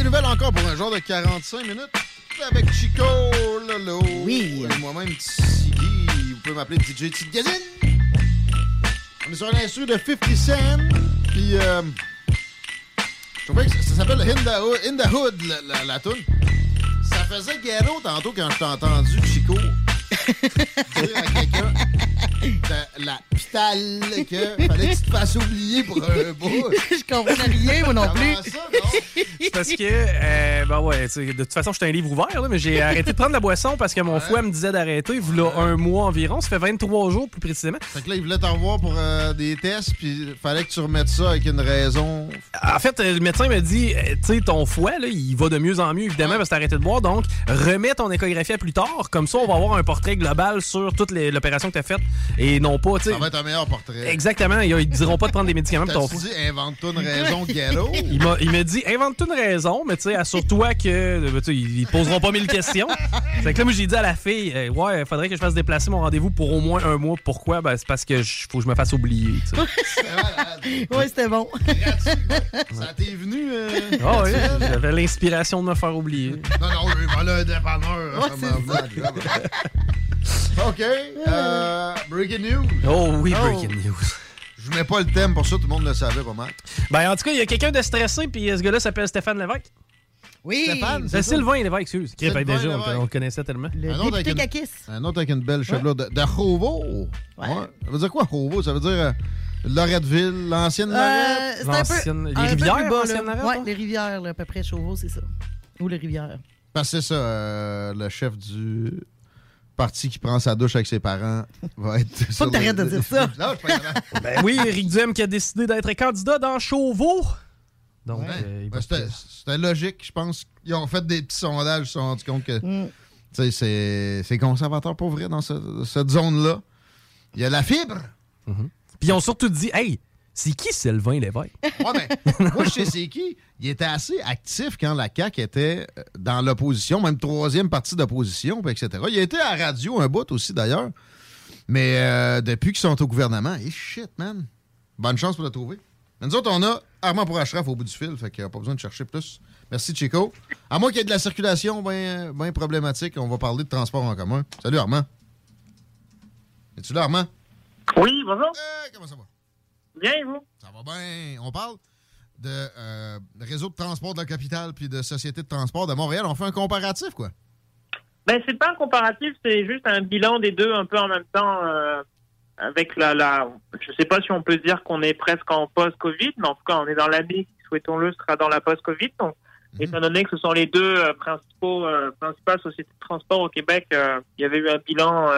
Des nouvelles encore pour un genre de 45 minutes avec Chico Lolo. Oui. Moi-même, Tiggy. Vous pouvez m'appeler DJ Tigazine. On est sur un instru de 50 Cent. Puis, euh, je trouvais que ça, ça s'appelle In the Hood, In the Hood la, la, la toune. Ça faisait ghetto tantôt quand je t'ai entendu, Chico, dire à quelqu'un de la pistale que fallait que tu te fasses oublier pour un bout. je comprends rien, moi non plus. Comment ça, non? C'est parce que, euh, ben ouais, tu sais, de toute façon, j'étais un livre ouvert, là, mais j'ai arrêté de prendre la boisson parce que mon Ouais. fouet me disait d'arrêter. Il voulait un mois environ. Ça fait 23 jours, plus précisément. Fait que là, il voulait t'en revoir pour euh, des tests, puis fallait que tu remettes ça avec une raison. En fait, euh, le médecin m'a dit, euh, tu sais, ton fouet, là, il va de mieux en mieux, évidemment, parce que t'as arrêté de boire. Donc, remets ton échographie à plus tard. Comme ça, on va avoir un portrait global sur toute les- l'opération que t'as faite. Et non pas, tu sais. Ça va être un meilleur portrait. Exactement. Ils, ils diront pas de prendre des médicaments pour ton T'as-tu fouet. dit invente-toi une raison ghetto? Il m'a, il m'a dit, invente une raison, mais tu sais, assure-toi que, tu sais, ils poseront pas mille questions. Fait que là, moi, j'ai dit à la fille, euh, ouais, faudrait que je fasse déplacer mon rendez-vous pour au moins un mois. Pourquoi? Ben, c'est parce que je- faut que je me fasse oublier, tu sais. C'est malade. Oui, c'était bon. Ça t'est venu? euh, Ah oui, j'avais l'inspiration de me faire oublier. Non, non, oui, voilà un dépanneur. Ouais, OK. euh, breaking news. Oh oui, Oh. breaking news. Je mets pas le thème pour ça, tout le monde le savait pas mal. Ben, en tout cas, il y a quelqu'un de stressé, puis ce gars-là s'appelle Stéphane Lévesque. Oui. Stéphane, C'est ça? Sylvain Lévesque, excuse. Qui Sylvain déjà, on, Lévesque. on le connaissait tellement. Le Un autre une-. Un autre avec une belle chevelure de, de Chauveau. Ouais. Ça veut dire quoi, Chauveau? Ça veut dire euh, Loretteville, l'ancienne Lorette? Euh, c'est un peu, L'ancienne- les peu rivières, bas, là. Lorette, Ouais, hein? les rivières, là, à peu près Chauveau, c'est ça. Ou les rivières. Parce que c'est ça, euh, le chef du parti qui prend sa douche avec ses parents va être. Faut que t'arrêtes de dire ça. Non, je. Ben oui, Éric Duhem qui a décidé d'être candidat dans Chauveau. Donc, Ouais. euh, il Ben, va- C'était c'était logique, je pense. Ils ont fait des petits sondages, ils se sont rendus compte que Mm. c'est c'est conservateur pour vrai dans ce- cette zone-là. Il y a la fibre. Puis ils ont surtout dit, hey, c'est qui Sylvain Lévesque? Ouais, mais moi, je sais c'est qui. Il était assez actif quand la CAQ était euh, dans l'opposition, même troisième partie d'opposition, etc. Il a été à la radio un bout aussi, d'ailleurs. Mais euh, depuis qu'ils sont au gouvernement, et shit, man. Bonne chance pour le trouver. Mais nous autres, on a Armand pour Ashraf au bout du fil, fait qu'il n'y a pas besoin de chercher plus. Merci, Chico. À moins qu'il y ait de la circulation bien problématique, on va parler de transport en commun. Salut, Armand. Es-tu là, Armand? Oui, bonjour. Euh, comment ça va? Bien, et vous? Ça va bien. On parle de euh, réseau de transport de la capitale puis de société de transport de Montréal. On fait un comparatif, quoi. Ben, c'est pas un comparatif, c'est juste un bilan des deux un peu en même temps. euh, avec la, la. Je sais pas si on peut dire qu'on est presque en post-Covid, mais en tout cas, on est dans l'année qui, souhaitons-le, sera dans la post-Covid. Donc, Mhm. étant donné que ce sont les deux euh, principaux, euh, principales sociétés de transport au Québec, il y avait eu un bilan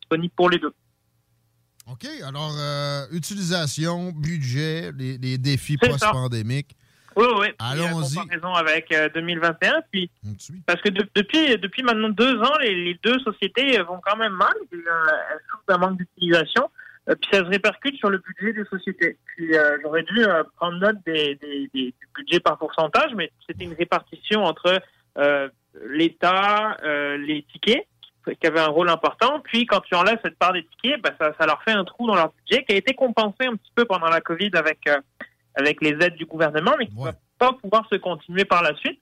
disponible pour les deux. OK. Alors, euh, utilisation, budget, les, les défis post-pandémiques. Oui, oui. Allons-y. En comparaison avec euh, 2021. Puis, On te suit. Parce que de- depuis, depuis maintenant deux ans, les, les deux sociétés euh, vont quand même mal. Elles souffrent d'un manque d'utilisation. euh, puis ça se répercute sur le budget des sociétés. Puis euh, j'aurais dû euh, prendre note des, des- des- du budget par pourcentage, mais c'était une répartition entre euh, l'État, euh, les tickets, qui avaient un rôle important. Puis quand tu enlèves cette part des tickets, ben, ça, ça leur fait un trou dans leur budget qui a été compensé un petit peu pendant la COVID avec, euh, avec les aides du gouvernement, mais qui ne Ouais. va pas pouvoir se continuer par la suite.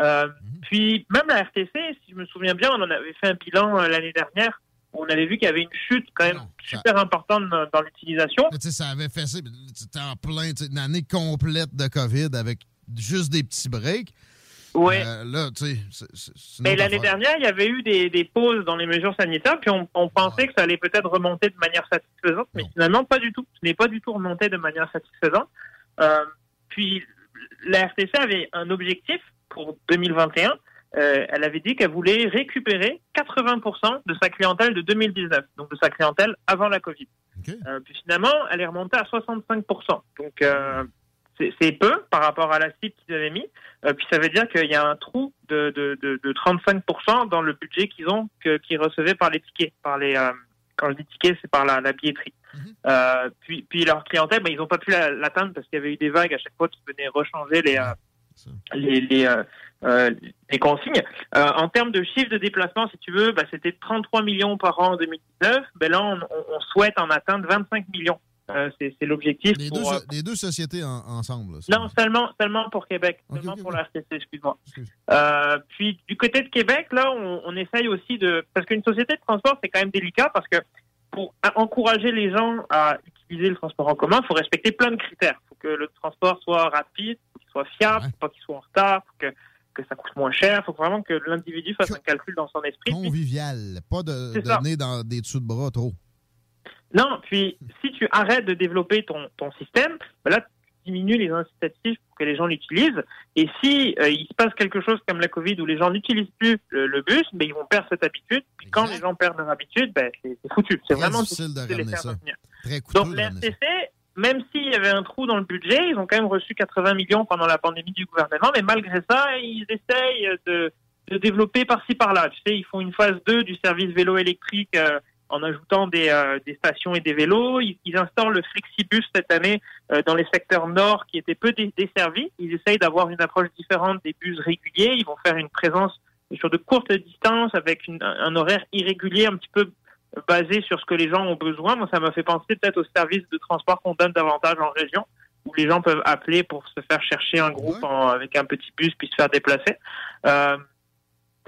Euh, Mhm. Puis même la RTC, si je me souviens bien, on en avait fait un bilan euh, l'année dernière. où On avait vu qu'il y avait une chute quand même Non, ça- super importante dans, dans l'utilisation. Ça avait fait ça. C'était en plein, une année complète de COVID avec juste des petits breaks. Ouais. Euh, là, tu sais, Mais l'année dernière, il y avait eu des, des pauses dans les mesures sanitaires, puis on, on pensait que ça allait peut-être remonter de manière satisfaisante, mais Non. finalement pas du tout. Ce n'est pas du tout remonté de manière satisfaisante. Euh, puis la RTC avait un objectif pour 2021. Euh, elle avait dit qu'elle voulait récupérer 80% de sa clientèle de 2019, donc de sa clientèle avant la Covid. Puis finalement, elle est remontée à 65%. Donc c'est peu par rapport à la cible qu'ils avaient mis. Euh, puis ça veut dire qu'il y a un trou de, de, de, de 35% dans le budget qu'ils ont, que- qu'ils recevaient par les tickets, par les. euh, quand je dis tickets, c'est par la, la billetterie. Mhm. Euh, puis, puis leur clientèle, ben, ils n'ont pas pu la- l'atteindre parce qu'il y avait eu des vagues à chaque fois qui venaient rechanger les, les, les, les consignes. En termes de chiffre de déplacement, si tu veux, bah, c'était 33 millions par an en 2019. Ben là, on souhaite en atteindre 25 millions. Euh, c'est l'objectif. Les, deux, euh, les deux sociétés en- ensemble. là, non, seulement, seulement pour Québec, seulement pour ok. la RTC, excuse-moi. Excuse. Euh, puis du côté de Québec, là, on, on essaye aussi de... Parce qu'une société de transport, c'est quand même délicat parce que pour encourager les gens à utiliser le transport en commun, il faut respecter plein de critères. Il faut que le transport soit rapide, qu'il soit fiable, Ouais. pas qu'il soit en retard, faut que, que ça coûte moins cher. Il faut vraiment que l'individu fasse un calcul dans son esprit. Convivial. Pas de donner dans des dessous de bras trop. Non, puis si tu arrêtes de développer ton, ton système, ben là, tu diminues les incitatifs pour que les gens l'utilisent. Et si euh, il se passe quelque chose comme la Covid où les gens n'utilisent plus le, le bus, ben, ils vont perdre cette habitude. Puis quand les gens perdent leur habitude, ben, c'est foutu. C'est vraiment difficile de les faire ça. Très coûteux. Donc de les ramener ça. RTC, même s'il y avait un trou dans le budget, ils ont quand même reçu 80 millions pendant la pandémie du gouvernement, mais malgré ça, ils essayent de, de développer par-ci par-là. Tu sais, ils font une phase 2 du service vélo électrique euh, en ajoutant des, euh, des stations et des vélos. Ils, ils instaurent le Flexibus cette année euh, dans les secteurs nord qui étaient peu dé- desservis. Ils essayent d'avoir une approche différente des bus réguliers. Ils vont faire une présence sur de courtes distances avec une- un horaire irrégulier un petit peu basé sur ce que les gens ont besoin. Moi, ça m'a fait penser peut-être aux services de transport qu'on donne davantage en région, où les gens peuvent appeler pour se faire chercher un groupe Ouais. en- avec un petit bus puis se faire déplacer. Euh,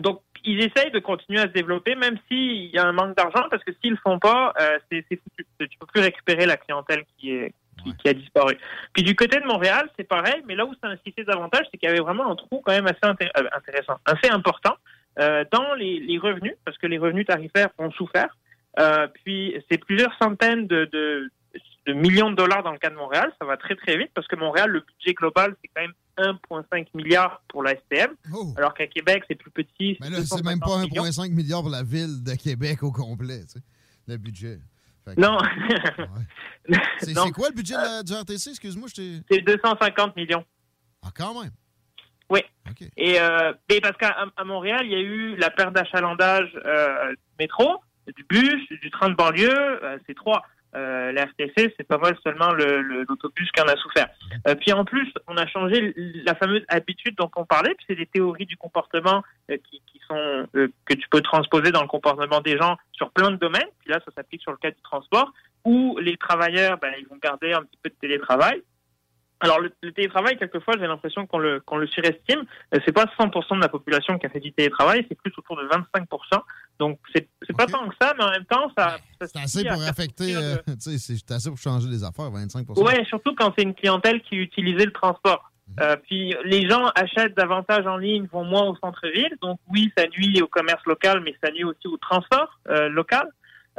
donc, ils essayent de continuer à se développer, même s'il y a un manque d'argent, parce que s'ils le font pas, euh, c'est foutu. Tu peux plus récupérer la clientèle qui est qui, Ouais. qui a disparu. Puis du côté de Montréal, c'est pareil, mais là où ça insistait davantage, c'est qu'il y avait vraiment un trou quand même assez euh, intéressant, assez important euh, dans les, les revenus, parce que les revenus tarifaires ont souffert. Euh, puis c'est plusieurs centaines de, de, de millions de dollars dans le cas de Montréal. Ça va très très vite parce que Montréal, le budget global, c'est quand même 1,5 milliard pour la STM, Oh. alors qu'à Québec, c'est plus petit. Mais là, c'est même pas 250 millions. 1,5 milliard pour la ville de Québec au complet, tu sais, le budget. Que- Non, Ouais. C'est quoi le budget de la- du RTC? Excuse-moi, je t'ai. c'est 250 millions. Ah, quand même. Oui. OK. Et euh, parce qu'à à Montréal, il y a eu la perte d'achalandage euh, du métro, du bus, du train de banlieue. euh, c'est trois. Euh, la RTC, c'est pas mal seulement le- le- l'autobus qui en a souffert. Euh, puis en plus, on a changé la fameuse habitude dont on parlait. Puis c'est des théories du comportement euh, qui, qui sont euh, que tu peux transposer dans le comportement des gens sur plein de domaines. Puis là, ça s'applique sur le cas du transport, où les travailleurs, ben, ils vont garder un petit peu de télétravail. Alors le, le télétravail, quelquefois, j'ai l'impression qu'on le, qu'on le surestime. Euh, C'est pas 100% de la population qui a fait du télétravail, c'est plus autour de 25%. Donc c'est c'est pas tant que ça, mais en même temps, ça. ça C'est assez pour affecter. euh, de- sais, c'est assez pour changer les affaires, 25 Ouais, surtout quand c'est une clientèle qui utilisait le transport. Euh, puis les gens achètent davantage en ligne, vont moins au centre-ville. Donc oui, ça nuit au commerce local, mais ça nuit aussi au transport euh, local.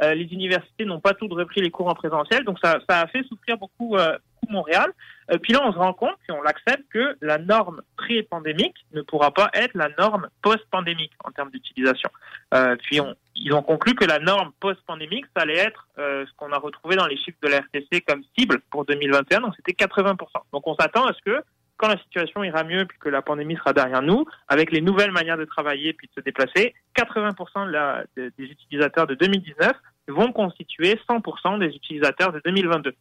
Euh, les universités n'ont pas toutes repris les cours en présentiel, donc ça, ça a fait souffrir beaucoup, euh, Montréal. Euh, puis là, on se rend compte, puis on l'accepte, que la norme pré-pandémique ne pourra pas être la norme post-pandémique en termes d'utilisation. Euh, puis ils ont conclu que la norme post-pandémique, ça allait être euh, ce qu'on a retrouvé dans les chiffres de la RTC comme cible pour 2021, donc c'était 80%. Donc on s'attend à ce que quand la situation ira mieux puis que la pandémie sera derrière nous, avec les nouvelles manières de travailler puis de se déplacer, 80% de la- de- des utilisateurs de 2019 vont constituer 100% des utilisateurs de 2022,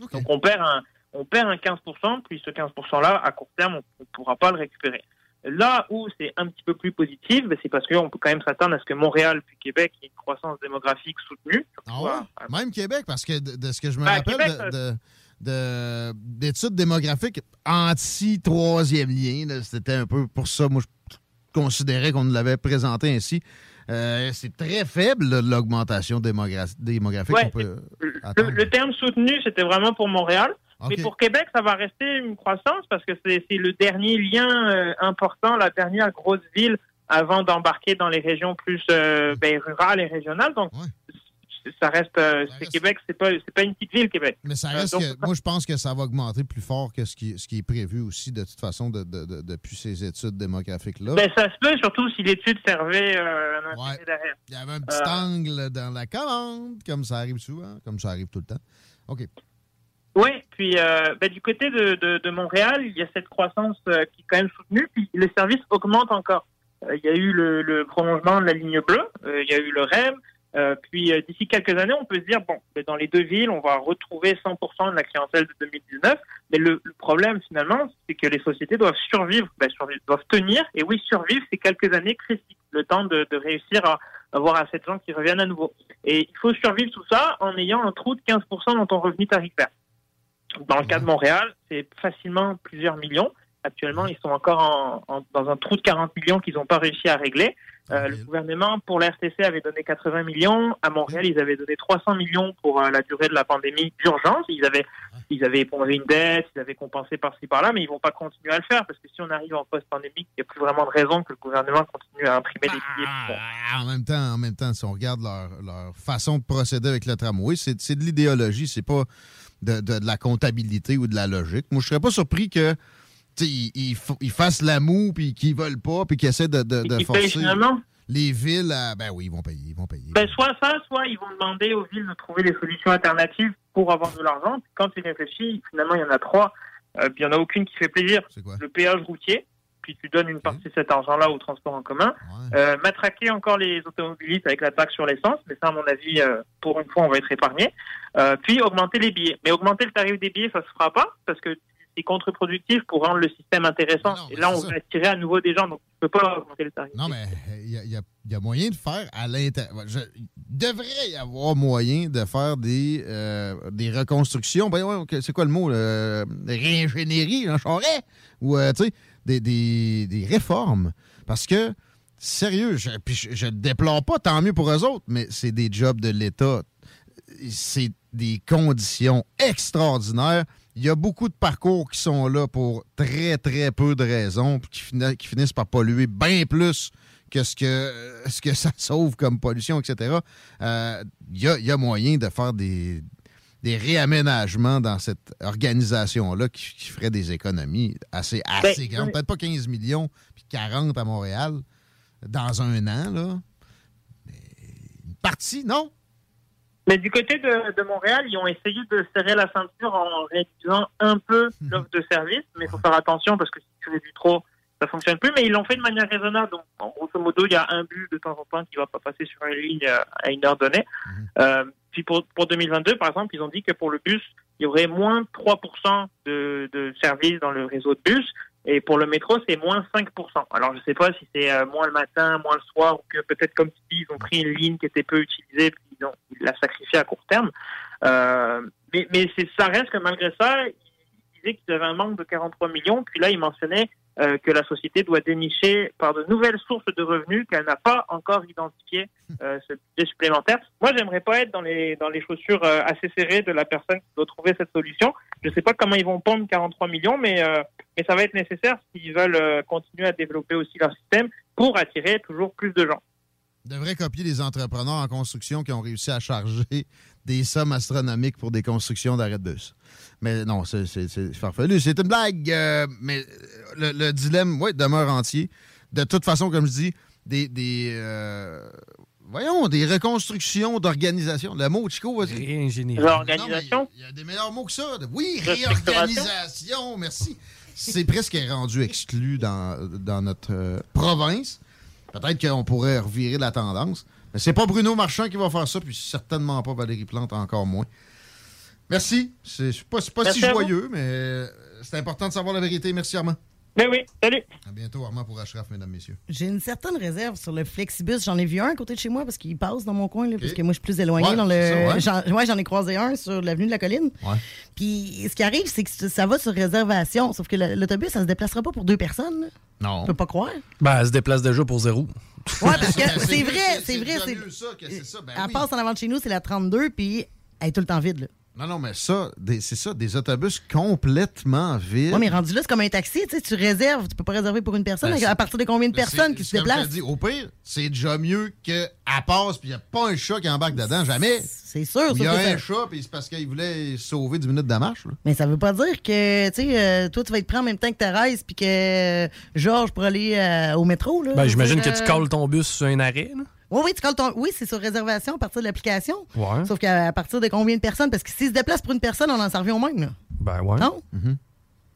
Donc on perd un, on perd un 15%, puis ce 15%-là, à court terme, on ne pourra pas le récupérer. Là où c'est un petit peu plus positif, ben, c'est parce qu'on peut quand même s'attendre à ce que Montréal puis Québec ait une croissance démographique soutenue. Ah ouais? à- Même Québec, parce que de, de ce que je me Ben, rappelle Québec, de, de, de- d'études démographiques anti-troisième lien. C'était un peu pour ça, moi, je considérais qu'on l'avait présenté ainsi. Euh, c'est très faible, l'augmentation démogra- démographique Ouais, peut Le, terme soutenu, c'était vraiment pour Montréal. OK. Mais pour Québec, ça va rester une croissance parce que c'est c'est le dernier lien euh, important, la dernière grosse ville avant d'embarquer dans les régions plus euh, ben, rurales et régionales. Donc, Ouais. Ça reste, euh, Ça c'est reste- Québec, c'est pas, pas une petite ville, Québec. Mais ça Euh, reste donc, que, moi, je pense que ça va augmenter plus fort que ce qui, ce qui est prévu aussi, de toute façon, de, de- de- depuis ces études démographiques-là. Ben, ça se peut, surtout si l'étude servait euh, un intérêt Ouais. derrière. Il y avait un petit Euh, angle dans la commande, comme ça arrive souvent, comme ça arrive tout le temps. OK. Oui, puis euh, ben, du côté de, de, de Montréal, il y a cette croissance euh, qui est quand même soutenue, puis les services augmentent encore. Euh, il y a eu le, le prolongement de la ligne bleue, il y a eu le REM, euh, puis euh, d'ici quelques années, on peut se dire, bon, dans les deux villes, on va retrouver 100% de la clientèle de 2019, mais le, le problème finalement, c'est que les sociétés doivent survivre, ben, survivre, doivent tenir, et oui, survivre, c'est quelques années critiques, le temps de, de réussir à avoir assez de gens qui reviennent à nouveau. Et il faut survivre tout ça en ayant un trou de 15% dans ton revenu tarifaire. Dans le cas de Montréal, c'est facilement plusieurs millions. Actuellement, ils sont encore en, en- dans un trou de 40 millions qu'ils n'ont pas réussi à régler. Euh, le gouvernement, pour la RTC, avait donné 80 millions. À Montréal, ils avaient donné 300 millions pour euh, la durée de la pandémie d'urgence. Ils avaient, ils avaient épongé une dette, ils avaient compensé par-ci par-là, mais ils vont pas continuer à le faire parce que si on arrive en post-pandémique, il n'y a plus vraiment de raison que le gouvernement continue à imprimer des billets. Ah, en même temps, en même temps, si on regarde leur, leur façon de procéder avec le tramway, c'est c'est de l'idéologie, c'est pas de, de- de la comptabilité ou de la logique. Moi, je serais pas surpris que ils, ils ils fassent la moue puis qu'ils veulent pas puis qu'ils essaient de, de, de Ils payent forcer les villes à. Ben oui, ils vont payer, ils vont payer. Ben, soit ça, soit ils vont demander aux villes de trouver des solutions alternatives pour avoir de l'argent. Quand tu réfléchis, finalement, il y en a trois. Euh, puis il n'y en a aucune qui fait plaisir. Le péage routier, puis tu donnes une partie de cet argent-là au transport en commun. Euh, matraquer encore les automobilistes avec la taxe sur l'essence, mais ça, à mon avis, euh, pour une fois, on va être épargné. Euh, puis augmenter les billets. Mais augmenter le tarif des billets, ça se fera pas, parce que c'est contre-productif pour rendre le système intéressant. Et là, on va attirer à nouveau des gens, donc tu peux pas augmenter le tarif. Non, mais il y a, il y a- il y a moyen de faire à l'intérieur. Il devrait y avoir moyen de faire des, euh, des reconstructions. Ben, ouais, c'est quoi le mot? là? Réingénierie, en charret? Ou, euh, tu sais, des, des- des réformes. Parce que, sérieux, je, puis je, je le déplore pas, tant mieux pour eux autres, mais c'est des jobs de l'État. C'est des conditions extraordinaires. Il y a beaucoup de parcours qui sont là pour très, très peu de raisons, puis qui, fini- qui finissent par polluer bien plus que ce que, euh, ce que ça sauve comme pollution, etc. Euh, Il y, a, il y a moyen de faire des, des réaménagements dans cette organisation-là qui, qui ferait des économies assez, assez Ben, grandes. oui. Peut-être pas 15 millions, puis 40 à Montréal dans un an, là. Mais une partie, non? Mais du côté de, de Montréal, ils ont essayé de serrer la ceinture en réduisant un peu l'offre de service, mais il faut faire attention parce que si tu réduis trop, ça fonctionne plus. Mais ils l'ont fait de manière raisonnable. Donc, en grosso modo, il y a un but de temps en temps qui va pas passer sur une ligne à, à une heure donnée. Euh, puis pour, pour 2022, par exemple, ils ont dit que pour le bus, il y aurait moins 3% de, de services dans le réseau de bus. Et pour le métro, c'est moins 5%. Alors, je sais pas si c'est euh, moins le matin, moins le soir, ou que peut-être comme si ils ont pris une ligne qui était peu utilisée, puis ils, ont, ils la sacrifiée à court terme. Euh, mais mais ça reste que malgré ça, ils disaient qu'ils avaient un manque de 43 millions. Puis là, ils mentionnaient euh, que la société doit dénicher par de nouvelles sources de revenus qu'elle n'a pas encore identifiées euh, ce budget supplémentaire. Moi, j'aimerais pas être dans les dans les chaussures euh, assez serrées de la personne qui doit trouver cette solution. Je sais pas comment ils vont pondre 43 millions, mais euh, mais ça va être nécessaire s'ils veulent continuer à développer aussi leur système pour attirer toujours plus de gens. devrait copier les entrepreneurs en construction qui ont réussi à charger des sommes astronomiques pour des constructions d'arrêt de bus. Mais non, c'est farfelu. C'est une blague, euh, mais le, le dilemme, oui, demeure entier. De toute façon, comme je dis, des, des euh, voyons, des reconstructions d'organisation. Le mot, Chico, vas-y. Réingénierie. L'organisation. Il y a des meilleurs mots que ça. Oui, réorganisation, merci. C'est presque rendu exclu dans, dans notre euh, province. Peut-être qu'on pourrait revirer la tendance. Mais c'est pas Bruno Marchand qui va faire ça, puis certainement pas Valérie Plante, encore moins. Merci. C'est pas, c'est pas si Merci joyeux, mais euh, c'est important de savoir la vérité. Merci, Armand. Mais oui, salut. À bientôt, Armand, pour Ashraf, mesdames, messieurs. J'ai une certaine réserve sur le Flexibus. J'en ai vu un à côté de chez moi parce qu'il passe dans mon coin, là, parce que moi, je suis plus éloignée Ouais, dans c'est le. ça, ouais. J'en ouais, j'en ai croisé un sur l'avenue de la Colline. Ouais. Puis ce qui arrive, c'est que ça va sur réservation. Sauf que l'autobus, ça se déplacera pas pour deux personnes. là. Non. On peut pas croire. Ben, elle se déplace déjà pour zéro. Ouais, parce que c'est vrai, c'est vrai. c'est- mieux ça que c'est ça. Ben Elle oui. passe en avant de chez nous, c'est la 32, puis elle est tout le temps vide. Là. Non, non, mais ça, c'est ça, des autobus complètement vides. Ouais, mais rendu là, c'est comme un taxi, tu sais, tu réserves, tu peux pas réserver pour une personne. Ben, à partir de combien de personnes qui se déplacent? dis, au pire, c'est déjà mieux qu'elle passe puis il n'y a pas un chat qui embarque dedans, jamais. C'est sûr, Il y a un ça- chat puis c'est parce qu'il voulait sauver 10 minutes de marche. là. Mais ça veut pas dire que, tu sais, euh, toi, tu vas être prêt en même temps que Thérèse, puis que euh, Georges pour aller euh, au métro. Là, Ben, j'imagine que tu calls ton bus sur un arrêt. là. Oui, oui, tu colles ton... Oui, c'est sur réservation à partir de l'application. Ouais. Sauf qu'à à partir de combien de personnes? Parce que s'ils se déplacent pour une personne, on en s'en revient au même. Là. Ben, ouais. Non?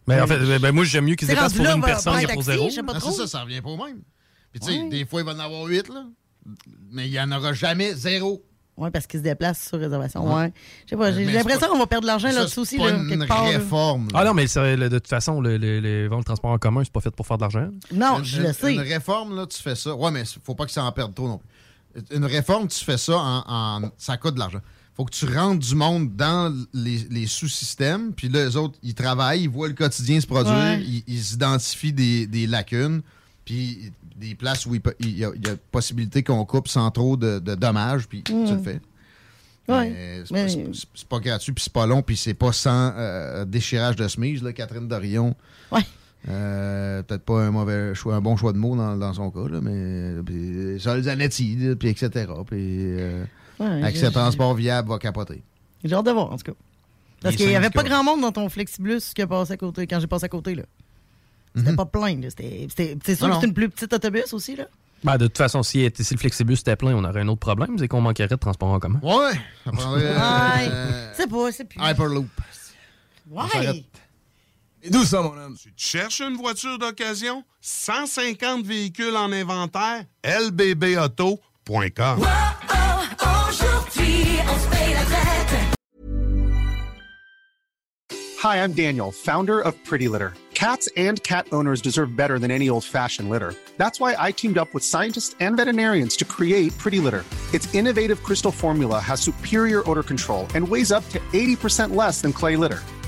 Mais en fait, ben, moi, j'aime mieux qu'ils se C'est déplacent pour là, une personne que pour zéro. Ah, c'est ça, ça revient pas au même. Puis tu sais, Ouais. des fois, il va en avoir 8, là. Mais il n'y en aura jamais zéro. Oui, parce qu'ils se déplacent sur réservation. Ouais. Je sais pas, j'ai c'est l'impression qu'on va perdre de l'argent là-dessus c'est aussi, là, une quelque part. réforme. là. Ah non, mais c'est- le- de toute façon, le- le- les ventes de transport en commun, c'est pas fait pour faire de l'argent. Non, Une- je le sais. Une réforme, là, tu fais ça. Ouais, mais faut pas que ça en perde trop non plus. Une réforme, tu fais ça en. en- ça coûte de l'argent. Faut que tu rentres du monde dans les, les sous-systèmes, puis là, les autres, ils travaillent, ils voient le quotidien se produire, Ouais. ils, ils identifient des, des lacunes, puis des places où il y, a, il y a possibilité qu'on coupe sans trop de, de dommages, puis tu le fais. Mm. Ouais, Mais c'est mais- pas- pas gratuit, puis c'est pas long, puis c'est pas sans euh, déchirage de chemise, là, Catherine Dorion. Ouais. Euh, Peut-être pas un mauvais choix, un bon choix de mots dans, dans son cas, là, mais puis Sol Zanetti, puis etc. Puis euh, Ouais, Accès j'ai- Transport Viable va capoter. J'ai hâte de voir, en tout cas. Parce qu'il n'y avait pas grand monde dans ton Flexibus qui a passé à côté, quand j'ai passé à côté. là. C'était pas plein. C'est sûr Mhm. Non, que c'est une plus petite autobus aussi. là. Ben, de toute façon, si, si le Flexibus était plein, on aurait un autre problème, c'est qu'on manquerait de transport en commun. Ouais, ça prendrait Ouais. euh, C'est pas, c'est plus. Hyperloop. Ouais. Et d'où ça, mon homme? Tu cherches une voiture d'occasion? 150 véhicules en inventaire? lbbauto.com. Hi, I'm Daniel, founder of Pretty Litter. Cats and cat owners deserve better than any old fashioned litter. That's why I teamed up with scientists and veterinarians to create Pretty Litter. Its innovative crystal formula has superior odor control and weighs up to 80% less than clay litter.